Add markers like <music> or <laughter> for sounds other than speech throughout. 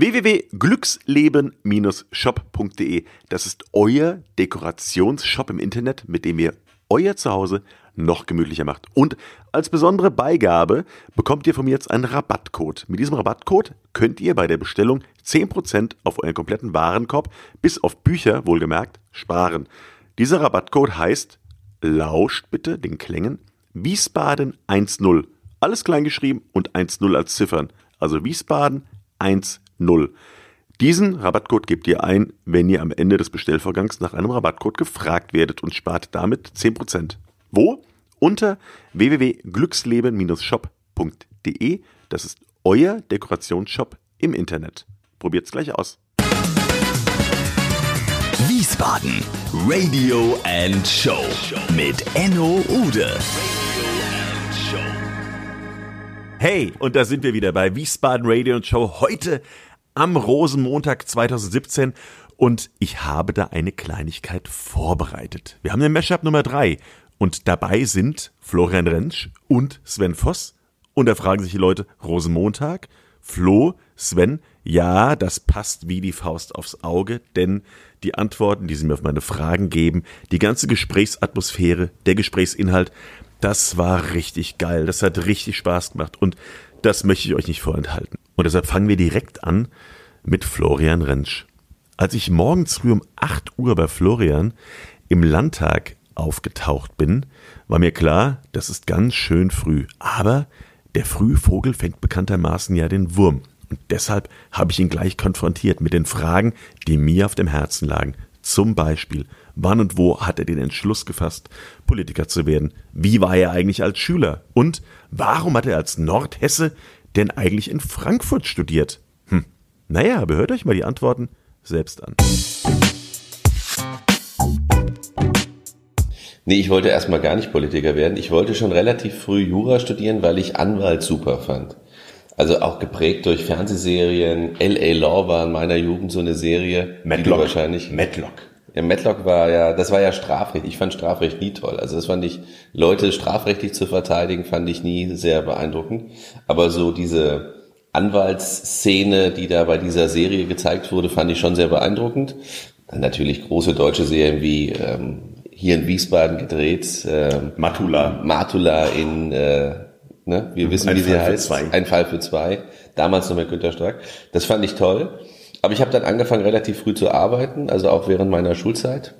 www.glücksleben-shop.de. Das ist euer Dekorationsshop im Internet, mit dem ihr euer Zuhause noch gemütlicher macht. Und als besondere Beigabe bekommt ihr von mir jetzt einen Rabattcode. Mit diesem Rabattcode könnt ihr bei der Bestellung 10% auf euren kompletten Warenkorb, bis auf Bücher wohlgemerkt, sparen. Dieser Rabattcode heißt, lauscht bitte den Klängen, Wiesbaden 1.0. Alles klein geschrieben und 1.0 als Ziffern. Also Wiesbaden 1.0. Diesen Rabattcode gebt ihr ein, wenn ihr am Ende des Bestellvorgangs nach einem Rabattcode gefragt werdet und spart damit 10%. Wo? Unter www.glücksleben-shop.de. Das ist euer Dekorationsshop im Internet. Probiert's gleich aus. Wiesbaden Radio and Show mit Enno Ude. Hey, und da sind wir wieder bei Wiesbaden Radio and Show heute am Rosenmontag 2017 und ich habe da eine Kleinigkeit vorbereitet. Wir haben den Mashup Nummer drei und dabei sind Florian Rentsch und Sven Voss. Und da fragen sich die Leute, Rosenmontag, Flo, Sven, ja, das passt wie die Faust aufs Auge, denn die Antworten, die sie mir auf meine Fragen geben, die ganze Gesprächsatmosphäre, der Gesprächsinhalt, das war richtig geil. Das hat richtig Spaß gemacht und das möchte ich euch nicht vorenthalten. Und deshalb fangen wir direkt an mit Florian Rentsch. Als ich morgens früh um 8 Uhr bei Florian im Landtag aufgetaucht bin, war mir klar, das ist ganz schön früh. Aber der Frühvogel fängt bekanntermaßen ja den Wurm. Und deshalb habe ich ihn gleich konfrontiert mit den Fragen, die mir auf dem Herzen lagen. Zum Beispiel, wann und wo hat er den Entschluss gefasst, Politiker zu werden? Wie war er eigentlich als Schüler? Und warum hat er als Nordhesse denn eigentlich in Frankfurt studiert? Hm. Naja, aber hört euch mal die Antworten selbst an. Nee, ich wollte erstmal gar nicht Politiker werden. Ich wollte schon relativ früh Jura studieren, weil ich Anwalt super fand. Also auch geprägt durch Fernsehserien. L.A. Law war in meiner Jugend so eine Serie. Matlock. wahrscheinlich. Matlock. Ja, Matlock war ja, das war ja Strafrecht. Ich fand Strafrecht nie toll. Also das fand ich, Leute strafrechtlich zu verteidigen, fand ich nie sehr beeindruckend. Aber so diese Anwaltsszene, die da bei dieser Serie gezeigt wurde, fand ich schon sehr beeindruckend. Natürlich große deutsche Serien wie ähm, hier in Wiesbaden gedreht. Äh, Matula. Matula in, äh, ne, wir wissen, Ein wie sie Fall für heißt. zwei. Ein Fall für zwei. Damals noch mit Günter Strack. Das fand ich toll. Aber ich habe dann angefangen, relativ früh zu arbeiten, also auch während meiner Schulzeit.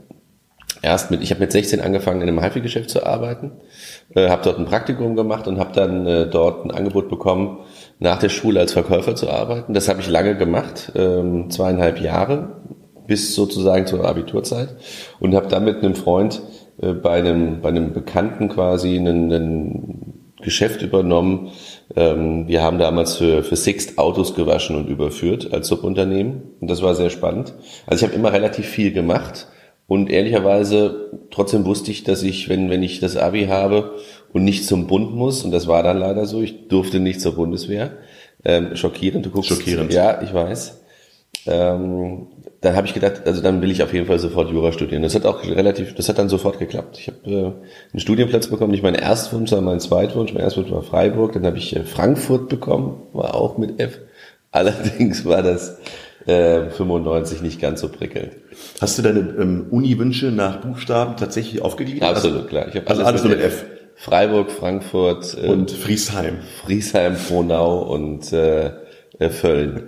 Erst mit, ich habe mit 16 angefangen, in einem HiFi-Geschäft zu arbeiten, äh, habe dort ein Praktikum gemacht und habe dann äh, dort ein Angebot bekommen, nach der Schule als Verkäufer zu arbeiten. Das habe ich lange gemacht, ähm, zweieinhalb Jahre, bis sozusagen zur Abiturzeit und habe dann mit einem Freund äh, bei einem bei einem Bekannten quasi einen, einen Geschäft übernommen. Ähm, wir haben damals für für Sixt Autos gewaschen und überführt als Subunternehmen und das war sehr spannend. Also ich habe immer relativ viel gemacht und ehrlicherweise trotzdem wusste ich, dass ich wenn wenn ich das Abi habe und nicht zum Bund muss und das war dann leider so, ich durfte nicht zur Bundeswehr. Ähm, schockierend, du guckst. Schockierend. Ja, ich weiß ähm, dann habe ich gedacht, also dann will ich auf jeden Fall sofort Jura studieren. Das hat auch relativ, das hat dann sofort geklappt. Ich habe äh, einen Studienplatz bekommen, nicht mein Erstwunsch, sondern mein Zweitwunsch. Mein Erstwunsch war Freiburg, dann habe ich äh, Frankfurt bekommen, war auch mit F. <laughs> Allerdings war das äh, 95 nicht ganz so prickelnd. Hast du deine ähm, Uni-Wünsche nach Buchstaben tatsächlich aufgegliedert? Absolut, klar. Ich hab also alles nur mit F. Freiburg, Frankfurt äh, Und Friesheim. Friesheim, Frohnau und äh, äh, Völln.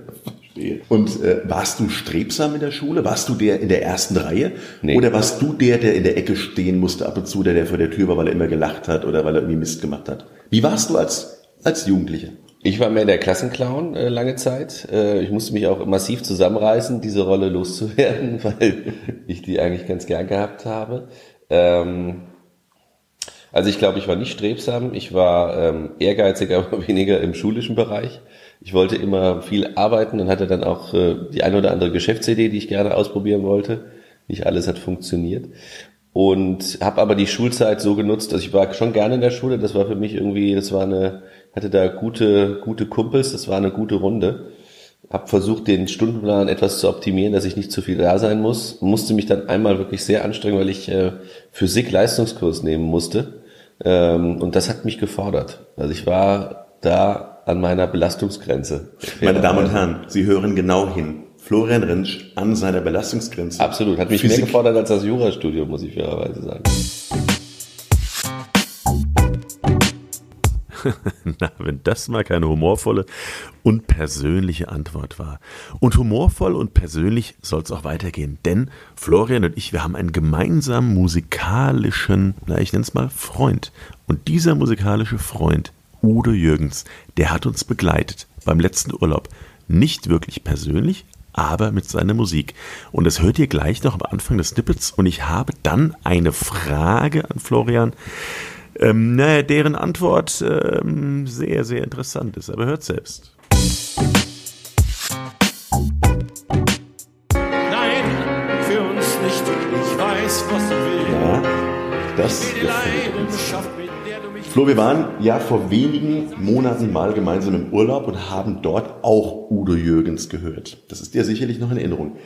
Und äh, warst du strebsam in der Schule? Warst du der in der ersten Reihe? Nee. Oder warst du der, der in der Ecke stehen musste ab und zu, der, der vor der Tür war, weil er immer gelacht hat oder weil er irgendwie Mist gemacht hat? Wie warst du als, als Jugendlicher? Ich war mehr der Klassenclown äh, lange Zeit. Äh, ich musste mich auch massiv zusammenreißen, diese Rolle loszuwerden, <laughs> weil ich die eigentlich ganz gern gehabt habe. Ähm, also ich glaube, ich war nicht strebsam. Ich war ähm, ehrgeizig, <laughs> aber weniger im schulischen Bereich. Ich wollte immer viel arbeiten und hatte dann auch äh, die eine oder andere Geschäftsidee, die ich gerne ausprobieren wollte. Nicht alles hat funktioniert. Und habe aber die Schulzeit so genutzt, dass ich war schon gerne in der Schule. Das war für mich irgendwie, das war eine, hatte da gute, gute Kumpels, das war eine gute Runde. Hab versucht, den Stundenplan etwas zu optimieren, dass ich nicht zu viel da sein muss. Musste mich dann einmal wirklich sehr anstrengen, weil ich äh, Physik-Leistungskurs nehmen musste. Ähm, und das hat mich gefordert. Also ich war da an meiner Belastungsgrenze. Meine Damen und Herren, Sie hören genau hin. Florian Rentsch an seiner Belastungsgrenze. Absolut. Hat mich Physik. mehr gefordert als das Jurastudium, muss ich fairerweise sagen. <laughs> Na, wenn das mal keine humorvolle und persönliche Antwort war. Und humorvoll und persönlich soll es auch weitergehen, denn Florian und ich, wir haben einen gemeinsamen musikalischen, na, ich nenne es mal Freund. Und dieser musikalische Freund, Udo Jürgens, der hat uns begleitet beim letzten Urlaub. Nicht wirklich persönlich, aber mit seiner Musik. Und das hört ihr gleich noch am Anfang des Snippets. Und ich habe dann eine Frage an Florian, ähm, naja, deren Antwort ähm, sehr, sehr interessant ist. Aber hört selbst. Nein, für uns nicht. Ich weiß, was du willst. Ja, das Die gefällt Leidenschaft, Flo, wir waren ja vor wenigen Monaten mal gemeinsam im Urlaub und haben dort auch Udo Jürgens gehört. Das ist dir sicherlich noch in Erinnerung.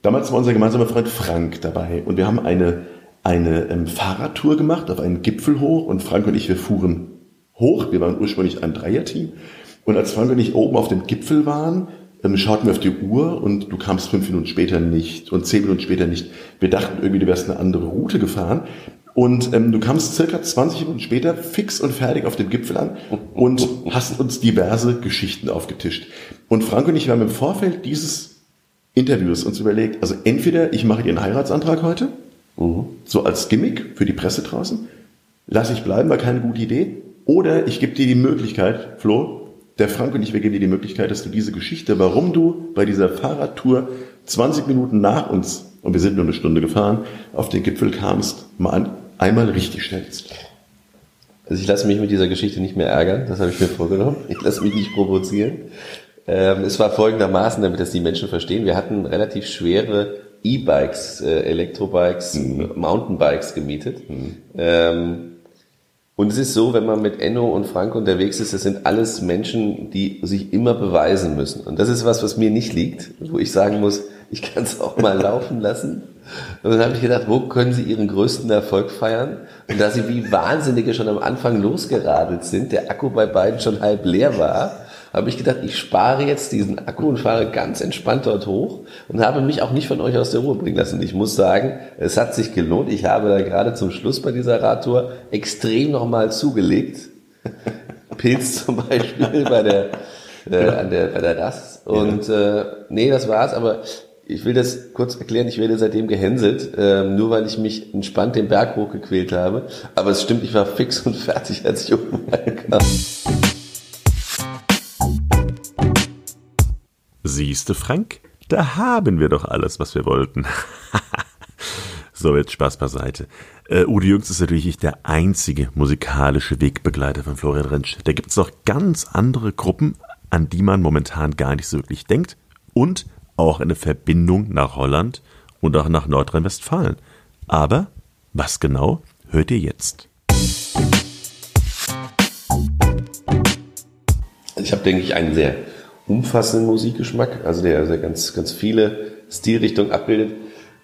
Damals war unser gemeinsamer Freund Frank dabei und wir haben eine, eine ähm, Fahrradtour gemacht auf einen Gipfel hoch und Frank und ich, wir fuhren hoch. Wir waren ursprünglich ein Dreierteam. Und als Frank und ich oben auf dem Gipfel waren, ähm, schauten wir auf die Uhr und du kamst fünf Minuten später nicht und zehn Minuten später nicht. Wir dachten irgendwie, du wärst eine andere Route gefahren. Und ähm, du kamst circa 20 Minuten später fix und fertig auf dem Gipfel an und hast uns diverse Geschichten aufgetischt. Und Frank und ich haben im Vorfeld dieses Interviews uns überlegt, also entweder ich mache dir einen Heiratsantrag heute, so als Gimmick für die Presse draußen, lass ich bleiben, war keine gute Idee, oder ich gebe dir die Möglichkeit, Flo, der Frank und ich, wir geben dir die Möglichkeit, dass du diese Geschichte, warum du bei dieser Fahrradtour 20 Minuten nach uns, und wir sind nur eine Stunde gefahren, auf den Gipfel kamst, mal ein, einmal richtig stellst. Also ich lasse mich mit dieser Geschichte nicht mehr ärgern, das habe ich mir vorgenommen. Ich lasse mich nicht provozieren. Ähm, es war folgendermaßen, damit das die Menschen verstehen. Wir hatten relativ schwere E-Bikes, äh, Elektrobikes, Mountainbikes gemietet. Ähm, und es ist so, wenn man mit Enno und Frank unterwegs ist, das sind alles Menschen, die sich immer beweisen müssen. Und das ist was, was mir nicht liegt, wo ich sagen muss, ich kann es auch mal laufen lassen. Und dann habe ich gedacht, wo können sie ihren größten Erfolg feiern? Und da sie wie Wahnsinnige schon am Anfang losgeradelt sind, der Akku bei beiden schon halb leer war, habe ich gedacht, ich spare jetzt diesen Akku und fahre ganz entspannt dort hoch und habe mich auch nicht von euch aus der Ruhe bringen lassen. Ich muss sagen, es hat sich gelohnt. Ich habe da gerade zum Schluss bei dieser Radtour extrem nochmal zugelegt. <laughs> Pilz zum Beispiel bei der, äh, an der, bei der Rast. Und äh, nee, das war's, aber ich will das kurz erklären, ich werde seitdem gehänselt, ähm, nur weil ich mich entspannt den Berg hochgequält habe. Aber es stimmt, ich war fix und fertig, als ich oben ankam. Siehste, Frank, da haben wir doch alles, was wir wollten. <laughs> so, jetzt Spaß beiseite. Äh, Udo Jürgens ist natürlich nicht der einzige musikalische Wegbegleiter von Florian Rentsch. Da gibt es noch ganz andere Gruppen, an die man momentan gar nicht so wirklich denkt. Und auch eine Verbindung nach Holland und auch nach Nordrhein-Westfalen. Aber was genau, hört ihr jetzt. Ich habe, denke ich, einen sehr umfassenden Musikgeschmack, also der, der ganz, ganz viele Stilrichtungen abbildet.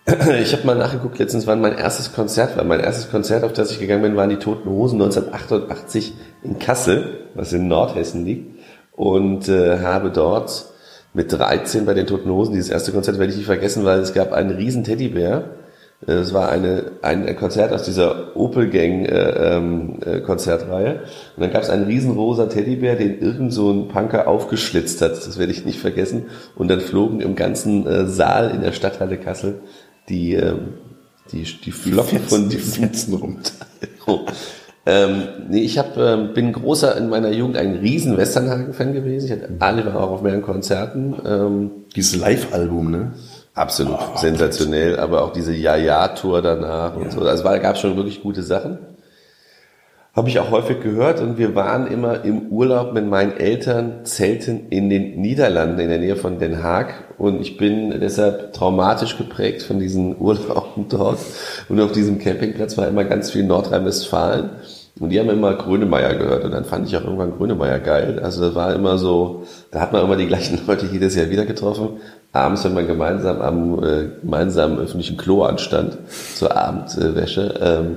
<clears throat> Ich habe mal nachgeguckt, letztens wann mein erstes Konzert war. Mein erstes Konzert, auf das ich gegangen bin, waren die Toten Hosen 1988 in Kassel, was in Nordhessen liegt. Und äh, habe dort mit 13 bei den Toten Hosen, dieses erste Konzert werde ich nicht vergessen, weil es gab einen riesen Teddybär. Äh, Es war eine, ein Konzert aus dieser Opel Gang äh, ähm, äh, Konzertreihe. Und dann gab es einen riesen rosa Teddybär, den irgend so ein Punker aufgeschlitzt hat. Das werde ich nicht vergessen. Und dann flogen im ganzen äh, Saal in der Stadthalle Kassel die, ähm, die, die Flocken von die Fetzen runter. <laughs> ähm, nee, ich hab, ähm, bin großer in meiner Jugend ein riesen Westernhagen-Fan gewesen. Ich hatte alle war auch auf mehreren Konzerten. Ähm, Dieses Live-Album, ne? Absolut sensationell, aber auch diese Ja-Ja-Tour danach und so. Also es gab schon wirklich gute Sachen. Habe ich auch häufig gehört und wir waren immer im Urlaub mit meinen Eltern zelten in den Niederlanden in der Nähe von Den Haag und ich bin deshalb traumatisch geprägt von diesen <laughs> Urlauben dort und auf diesem Campingplatz war immer ganz viel Nordrhein-Westfalen Und die haben immer Grönemeyer gehört und dann fand ich auch irgendwann Grönemeyer geil. Also das war immer so, da hat man immer die gleichen <laughs> Leute jedes Jahr wieder getroffen. Abends, wenn man gemeinsam am äh, gemeinsamen öffentlichen Klo anstand zur Abendwäsche. Ähm,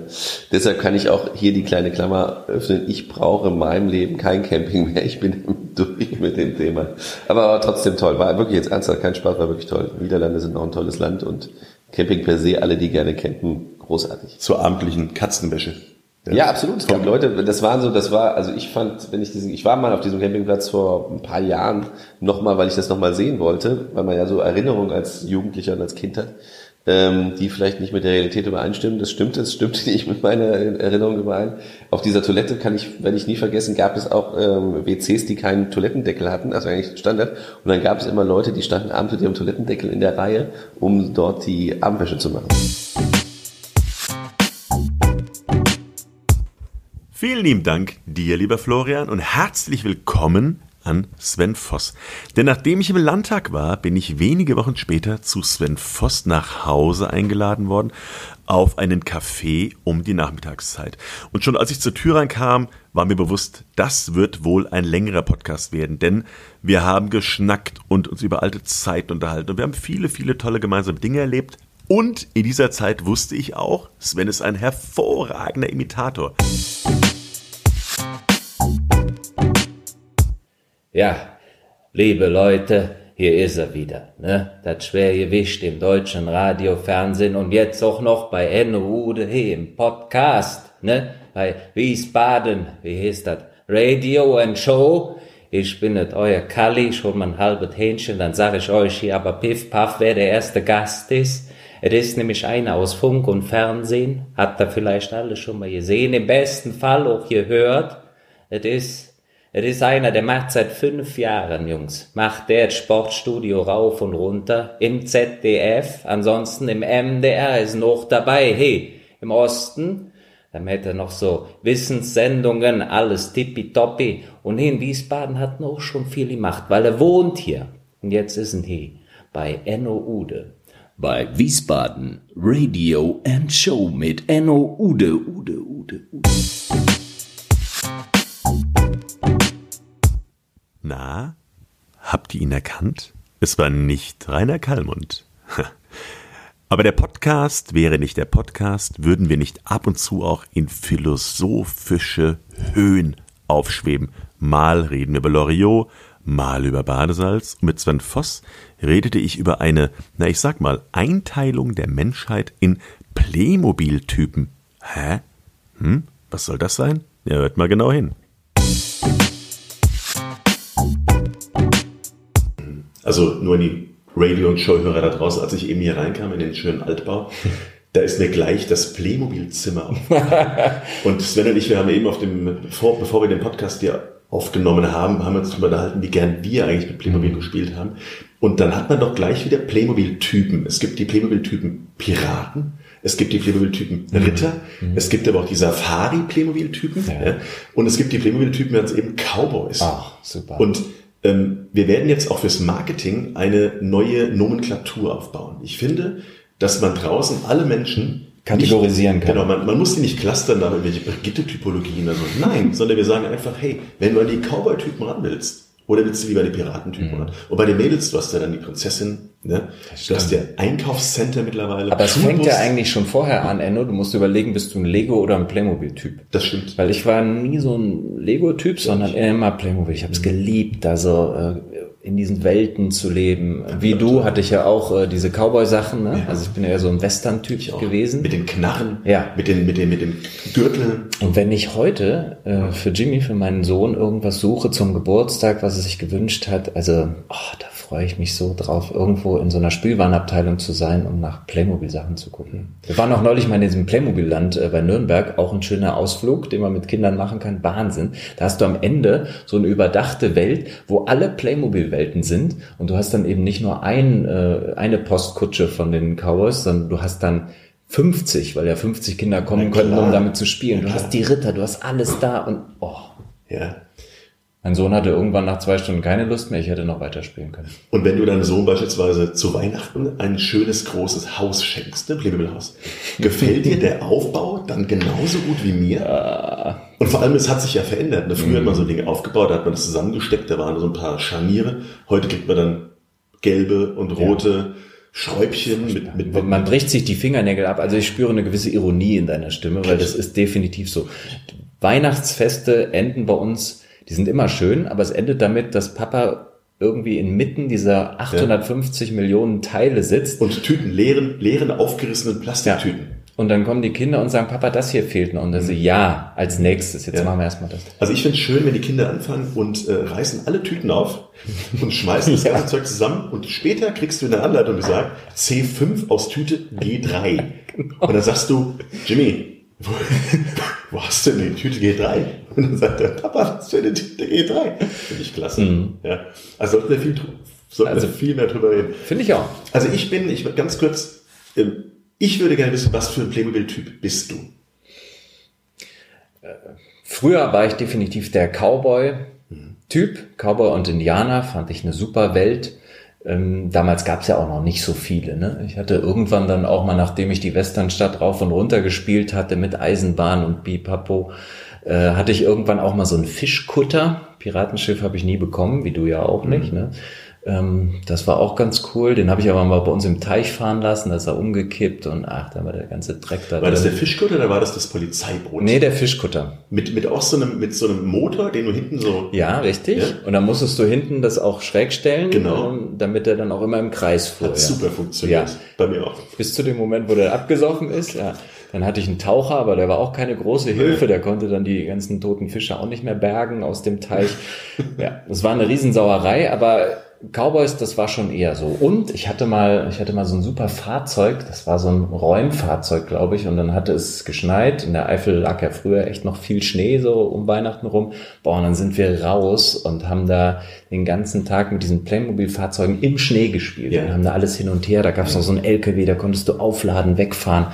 deshalb kann ich auch hier die kleine Klammer öffnen. Ich brauche in meinem Leben kein Camping mehr. Ich bin <laughs> durch mit dem Thema. Aber war trotzdem toll. War wirklich jetzt ernsthaft kein Spaß, war wirklich toll. Niederlande sind auch ein tolles Land und Camping per se, alle, die gerne campen, großartig. Zur abendlichen Katzenwäsche. Ja, absolut. Es gab Leute, das waren so, das war, also ich fand, wenn ich diesen, ich war mal auf diesem Campingplatz vor ein paar Jahren nochmal, weil ich das nochmal sehen wollte, weil man ja so Erinnerungen als Jugendlicher und als Kind hat, ähm, die vielleicht nicht mit der Realität übereinstimmen. Das stimmt, das stimmt <laughs> nicht mit meiner Erinnerung überein. Auf dieser Toilette kann ich, werde ich nie vergessen, gab es auch ähm, WCs, die keinen Toilettendeckel hatten, also eigentlich Standard. Und dann gab es immer Leute, die standen abends mit ihrem Toilettendeckel in der Reihe, um dort die Abendwäsche zu machen. Vielen lieben Dank dir, lieber Florian, und herzlich willkommen an Sven Voss. Denn nachdem ich im Landtag war, bin ich wenige Wochen später zu Sven Voss nach Hause eingeladen worden auf einen Café um die Nachmittagszeit. Und schon als ich zur Tür reinkam, war mir bewusst, das wird wohl ein längerer Podcast werden, denn wir haben geschnackt und uns über alte Zeiten unterhalten und wir haben viele, viele tolle gemeinsame Dinge erlebt. Und in dieser Zeit wusste ich auch, Sven ist ein hervorragender Imitator. Ja, liebe Leute, hier ist er wieder, ne? Das Schwergewicht im deutschen Radio, Fernsehen und jetzt auch noch bei Enrude hey, im Podcast, ne? Bei Wiesbaden, wie heißt das? Radio and Show. Ich bin nicht euer Kalli, schon mal ein halbes Hähnchen, dann sag ich euch hier aber piff paff, wer der erste Gast ist. Es ist nämlich einer aus Funk und Fernsehen, habt ihr vielleicht alle schon mal gesehen, im besten Fall auch gehört. Es ist es ist einer, der macht seit fünf Jahren, Jungs, macht der das Sportstudio rauf und runter im ZDF, ansonsten im MDR ist noch dabei. Hey, im Osten, dann hätte er noch so Wissenssendungen, alles tippitoppi. Und in Wiesbaden hat er auch schon viel gemacht, weil er wohnt hier. Und jetzt ist er hier bei Enno Ude. Bei Wiesbaden Radio and Show mit Enno Ude, Ude, Ude, Ude. Na, habt ihr ihn erkannt? Es war nicht Rainer Kallmund. <laughs> Aber der Podcast wäre nicht der Podcast, würden wir nicht ab und zu auch in philosophische Höhen aufschweben. Mal reden wir über Loriot, mal über Badesalz. Und mit Sven Voss redete ich über eine, na ich sag mal, Einteilung der Menschheit in Playmobil-Typen. Hä? Hm? Was soll das sein? Ja, hört mal genau hin. Also nur die Radio- und Showhörer da draußen, als ich eben hier reinkam in den schönen Altbau, da ist mir gleich das Playmobil-Zimmer aufgefallen. <laughs> und Sven und ich, wir haben eben auf dem, bevor, bevor wir den Podcast hier aufgenommen haben, haben wir uns darüber unterhalten, wie gern wir eigentlich mit Playmobil mhm. gespielt haben. Und dann hat man doch gleich wieder Playmobil-Typen. Es gibt die Playmobil-Typen Piraten, es gibt die Playmobil-Typen mhm. Ritter, mhm. es gibt aber auch die Safari-Playmobil-Typen ja. ja. und es gibt die Playmobil-Typen jetzt eben Cowboys. Ach, super. Und wir werden jetzt auch fürs Marketing eine neue Nomenklatur aufbauen. Ich finde, dass man draußen alle Menschen kategorisieren nicht, kann. Genau, man, man muss die nicht clustern, da irgendwelche Brigitte-Typologien oder so. Nein, sondern wir sagen einfach, hey, wenn du an die Cowboy-Typen ran willst, oder willst du lieber die Piratentypen mhm. Und bei den Mädels, du hast ja dann die Prinzessin, ne? Du hast ja Einkaufscenter mittlerweile. Aber es fängt ja eigentlich schon vorher an, Enno. Du musst überlegen, bist du ein Lego oder ein Playmobil-Typ. Das stimmt. Weil ich war nie so ein Lego-Typ, sondern immer Playmobil. Ich habe es mhm. geliebt. Also äh, in diesen Welten zu leben. Wie du hatte ich ja auch äh, diese Cowboy-Sachen. Ne? Ja. Also ich bin ja so ein Western-Typ gewesen. Mit den Knarren, ja. mit den mit den mit dem Gürtel. Und wenn ich heute äh, für Jimmy, für meinen Sohn irgendwas suche zum Geburtstag, was er sich gewünscht hat, also oh, da freue ich mich so drauf, irgendwo in so einer Spielwarenabteilung zu sein, um nach Playmobil-Sachen zu gucken. Wir waren auch neulich mal in diesem Playmobil-Land äh, bei Nürnberg, auch ein schöner Ausflug, den man mit Kindern machen kann. Wahnsinn. Da hast du am Ende so eine überdachte Welt, wo alle Playmobil-Welten sind und du hast dann eben nicht nur ein, äh, eine Postkutsche von den Cowboys, sondern du hast dann 50, weil ja 50 Kinder kommen könnten, um damit zu spielen. Du hast die Ritter, du hast alles da und oh. Ja. Mein Sohn hatte irgendwann nach zwei Stunden keine Lust mehr, ich hätte noch weiterspielen können. Und wenn du deinem Sohn beispielsweise zu Weihnachten ein schönes großes Haus schenkst, ne, Playmobil-Haus, <laughs> gefällt dir der Aufbau dann genauso gut wie mir? Und vor allem, es hat sich ja verändert. Ne? Früher hat man so Dinge aufgebaut, da hat man das zusammengesteckt, da waren so ein paar Scharniere. Heute kriegt man dann gelbe und rote Schräubchen mit, mit, mit Man bricht sich die Fingernägel ab. Also ich spüre eine gewisse Ironie in deiner Stimme, weil das ist definitiv so. Weihnachtsfeste enden bei uns, die sind immer schön, aber es endet damit, dass Papa irgendwie inmitten dieser 850 Millionen Teile sitzt. und Tüten, leeren, leeren aufgerissenen Plastiktüten. Und dann kommen die Kinder und sagen, Papa, das hier fehlt noch. Und dann so, ja, als nächstes, jetzt Ja. machen wir erstmal das. Also ich finde es schön, wenn die Kinder anfangen und äh, reißen alle Tüten auf und schmeißen das <laughs> ganze Zeug zusammen und später kriegst du in der Anleitung gesagt, C5 aus Tüte G3. <laughs> Und dann sagst du, Jimmy, wo, hast du denn die Tüte G3? Und dann sagt er, Papa, was für eine Tüte G3? Finde ich klasse. Ja. Also sollten wir viel, sollten Also- wir viel mehr drüber reden. Finde ich auch. Also ich bin, ich ganz kurz, ähm, ich würde gerne wissen, was für ein Playmobil-Typ bist du? Früher war ich definitiv der Cowboy-Typ. Cowboy und Indianer fand ich eine super Welt. Ähm, damals gab es ja auch noch nicht so viele. Ne? Ich hatte irgendwann dann auch mal, nachdem ich die Westernstadt rauf und runter gespielt hatte mit Eisenbahn und Bipapo, äh, hatte ich irgendwann auch mal so einen Fischkutter. Piratenschiff habe ich nie bekommen, wie du ja auch nicht. Ne? Ähm, das war auch ganz cool. Den habe ich aber mal bei uns im Teich fahren lassen. Da ist er umgekippt und ach, da war der ganze Dreck da War das der drin. Fischkutter oder war das das Polizeiboot? Nee, der Fischkutter. Mit, mit auch so einem, mit so einem Motor, den du hinten so. Ja, richtig. Ja. Und dann musstest du hinten das auch schräg stellen, Genau. ähm, damit er dann auch immer im Kreis fuhr. Hat ja. super funktioniert. Ja. Bei mir auch. Bis zu dem Moment, wo der abgesoffen ist. Ja. Dann hatte ich einen Taucher, aber der war auch keine große Hilfe. Der konnte dann die ganzen toten Fische auch nicht mehr bergen aus dem Teich. <laughs> ja, das war eine Riesensauerei, aber Cowboys, das war schon eher so. Und ich hatte mal, ich hatte mal so ein super Fahrzeug, das war so ein Räumfahrzeug, glaube ich, und dann hatte es geschneit. In der Eifel lag ja früher echt noch viel Schnee, so um Weihnachten rum. Boah, und dann sind wir raus und haben da den ganzen Tag mit diesen Playmobil-Fahrzeugen im Schnee gespielt Ja. und haben da alles hin und her. Da gab es noch so einen LKW, da konntest du aufladen, wegfahren.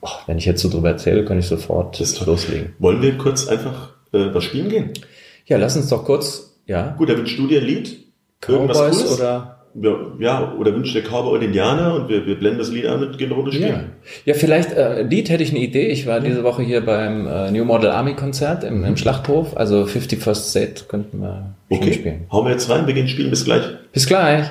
Oh, wenn ich jetzt so drüber erzähle, kann ich sofort Hm. Loslegen. Wollen wir kurz einfach äh, was spielen gehen? Ja, lass uns doch kurz, ja, Gut, da wünscht du dir ein Lied. Irgendwas Cowboys Cooles? oder Ja, ja, oder wünscht der Cowboy und Indianer und wir, wir blenden das Lied an und gehen eine Runde Ja, spielen. ja vielleicht äh, Lied hätte ich eine Idee. Ich war diese Woche hier beim äh, New Model Army Konzert im, im Schlachthof. Also 51st Set könnten wir Okay, spielen. hauen wir jetzt rein, wir gehen spielen, bis gleich. Bis gleich.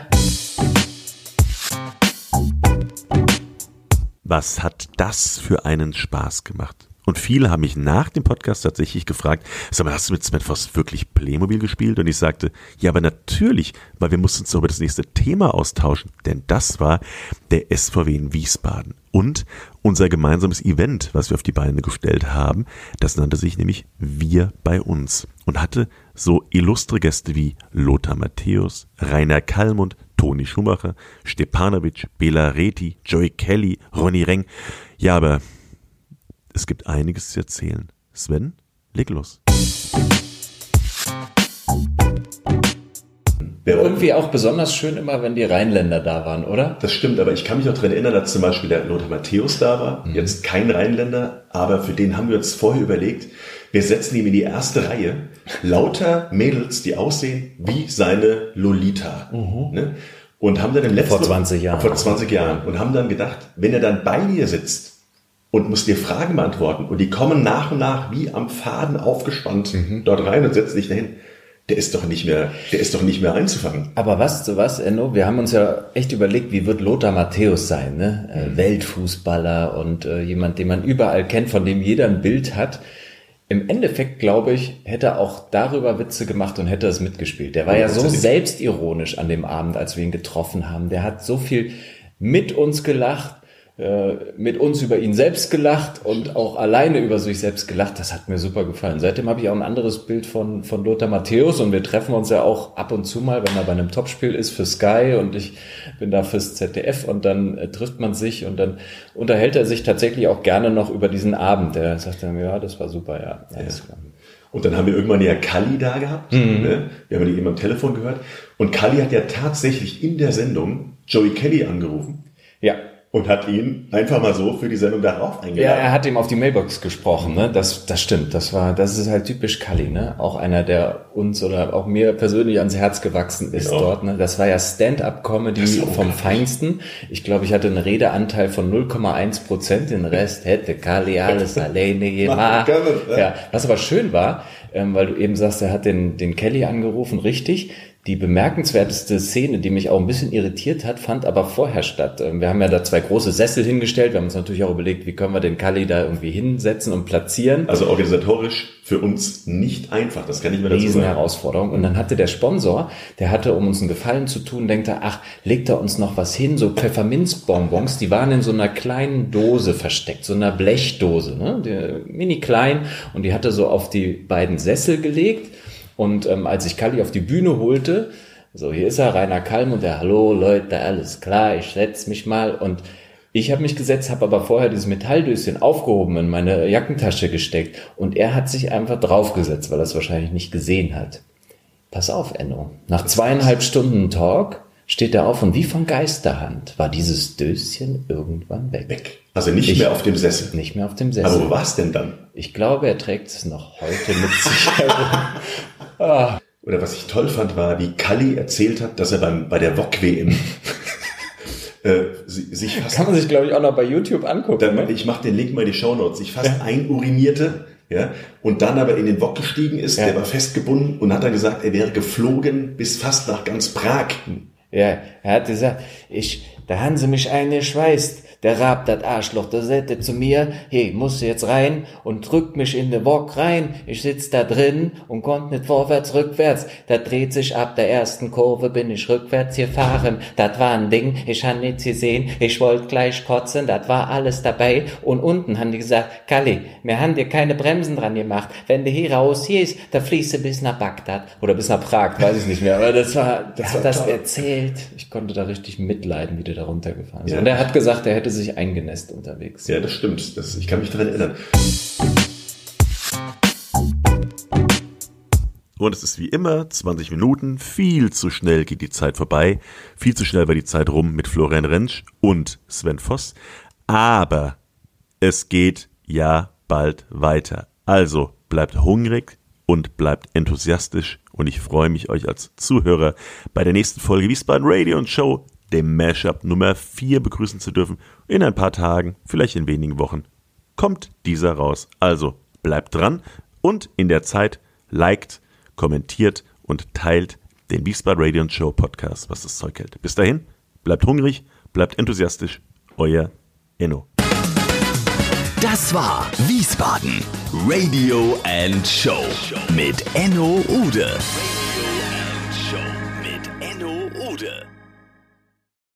Was hat das für einen Spaß gemacht? Und viele haben mich nach dem Podcast tatsächlich gefragt, sag mal, hast du mit Smetfos wirklich Playmobil gespielt? Und ich sagte, ja, aber natürlich, weil wir mussten uns über das nächste Thema austauschen. Denn das war der SVW in Wiesbaden. Und unser gemeinsames Event, was wir auf die Beine gestellt haben, das nannte sich nämlich Wir bei uns und hatte so illustre Gäste wie Lothar Matthäus, Rainer Kallmund, Toni Schumacher, Stepanovic, Bela Reti, Joey Kelly, Ronny Reng. Ja, aber es gibt einiges zu erzählen. Sven, leg los. Irgendwie auch besonders schön immer, wenn die Rheinländer da waren, oder? Das stimmt, aber ich kann mich auch daran erinnern, dass zum Beispiel der Lothar Matthäus da war. Jetzt kein Rheinländer, aber für den haben wir uns vorher überlegt, wir setzen ihm in die erste Reihe lauter Mädels, die aussehen wie seine Lolita. Ne? Und haben dann im letzten Vor 20 Jahren. Vor 20 Jahren. Und haben dann gedacht, wenn er dann bei dir sitzt und muss dir Fragen beantworten und die kommen nach und nach wie am Faden aufgespannt dort rein und setzen dich dahin, der ist doch nicht mehr, der ist doch nicht mehr einzufangen. Aber was was, Enno? Wir haben uns ja echt überlegt, wie wird Lothar Matthäus sein, ne? Äh, Weltfußballer und äh, jemand, den man überall kennt, von dem jeder ein Bild hat. Im Endeffekt, glaube ich, hätte er auch darüber Witze gemacht und hätte es mitgespielt. Der war ja so Hundertprozentig. selbstironisch an dem Abend, als wir ihn getroffen haben. Der hat so viel mit uns gelacht, mit uns über ihn selbst gelacht und auch alleine über sich selbst gelacht. Das hat mir super gefallen. Seitdem habe ich auch ein anderes Bild von, von Lothar Matthäus und wir treffen uns ja auch ab und zu mal, wenn er bei einem Topspiel ist für Sky und ich bin da fürs ZDF und dann äh, trifft man sich und dann unterhält er sich tatsächlich auch gerne noch über diesen Abend. Er sagt dann, ja, das war super, ja. Klar. Und dann haben wir irgendwann ja Kali da gehabt. Ne? Wir haben die eben am Telefon gehört. Und Kali hat ja tatsächlich in der Sendung Joey Kelly angerufen Ja. Und hat ihn einfach mal so für die Sendung darauf Ja, eingeladen. er hat ihm auf die Mailbox gesprochen, ne? Das, das stimmt. Das war, das ist halt typisch Kalli, ne? Auch einer, der uns oder auch mir persönlich ans Herz gewachsen ist Ja. dort, ne? Das war ja Stand-up-Comedy vom. Feinsten. Ich glaube, ich hatte einen Redeanteil von 0,1 Prozent. Den Rest hätte Kalli alles <laughs> alleine gemacht. ne? Ja, was aber schön war, ähm, weil du eben sagst, er hat den, den Kelly angerufen, richtig. Die bemerkenswerteste Szene, die mich auch ein bisschen irritiert hat, fand aber vorher statt. Ähm, Wir haben ja da zwei große Sessel hingestellt. Wir haben uns natürlich auch überlegt, wie können wir den Kalli da irgendwie hinsetzen und platzieren. Also organisatorisch für uns nicht einfach, das kann ich mir dazu Riesen sagen. Herausforderung. Und dann hatte der Sponsor, der hatte, um uns einen Gefallen zu tun, denkt er, ach, legt er uns noch was hin, so Pfefferminzbonbons, die waren in so einer kleinen Dose versteckt, so einer Blechdose, ne? Die, mini klein. Und die hatte so auf die beiden Sessel gelegt. Und ähm, als ich Kalli auf die Bühne holte, so hier ist er, Rainer Kalm und der, hallo Leute, alles klar, ich setz mich mal und ich habe mich gesetzt, habe aber vorher dieses Metalldöschen aufgehoben in meine Jackentasche gesteckt und er hat sich einfach draufgesetzt, weil er es wahrscheinlich nicht gesehen hat. Pass auf, Enno. Nach zweieinhalb Stunden Talk steht er auf und wie von Geisterhand war dieses Döschen irgendwann weg. Weg. Also nicht Ich- mehr auf dem Sessel. Nicht mehr auf dem Aber Sessel. wo war's denn dann? Ich glaube, er trägt es noch heute mit sich <laughs> herum. Oder was ich toll fand, war, wie Kalli erzählt hat, dass er beim, bei der VOG-WM <laughs> äh, si- sich fast Kann man sich, glaube ich, auch noch bei YouTube angucken. Dann, ne? ich mache den Link mal in die Shownotes. Ich fast einurinierte, ja, und dann aber in den Wok gestiegen ist, Ja. der war festgebunden und hat dann gesagt, er wäre geflogen bis fast nach ganz Prag. Ja, er hat gesagt, ich, da haben sie mich eingeschweißt. Der Rab, das Arschloch, der sagte zu mir, hey, musst du jetzt rein und drückt mich in den Wok rein. Ich sitz da drin und konnte nicht vorwärts, rückwärts. Da dreht sich ab der ersten Kurve, bin ich rückwärts gefahren. Das war ein Ding, ich han nichts gesehen. Ich wollte gleich kotzen, das war alles dabei. Und unten haben die gesagt, Kalli, wir haben dir keine Bremsen dran gemacht. Wenn du hier raus gehst, da fließt du bis nach Bagdad. Oder bis nach Prag, weiß ich nicht mehr. Aber das war, der hat das erzählt. Ich konnte da richtig mitleiden, wie der da runtergefahren ist. Ja. Und er hat gesagt, er hätte sich eingenässt unterwegs. Ja, das stimmt. Das, ich kann mich daran erinnern. Und es ist wie immer 20 Minuten. Viel zu schnell geht die Zeit vorbei. Viel zu schnell war die Zeit rum mit Florian Rentsch und Sven Voss. Aber es geht ja bald weiter. Also bleibt hungrig und bleibt enthusiastisch. Und ich freue mich, euch als Zuhörer bei der nächsten Folge Wiesbaden Radio und Show, dem Mashup Nummer 4, begrüßen zu dürfen. In ein paar Tagen, vielleicht in wenigen Wochen, kommt dieser raus. Also bleibt dran und in der Zeit liked, kommentiert und teilt den Wiesbaden Radio Show Podcast, was das Zeug hält. Bis dahin, bleibt hungrig, bleibt enthusiastisch. Euer Enno. Das war Wiesbaden Radio and Show mit Enno Ude.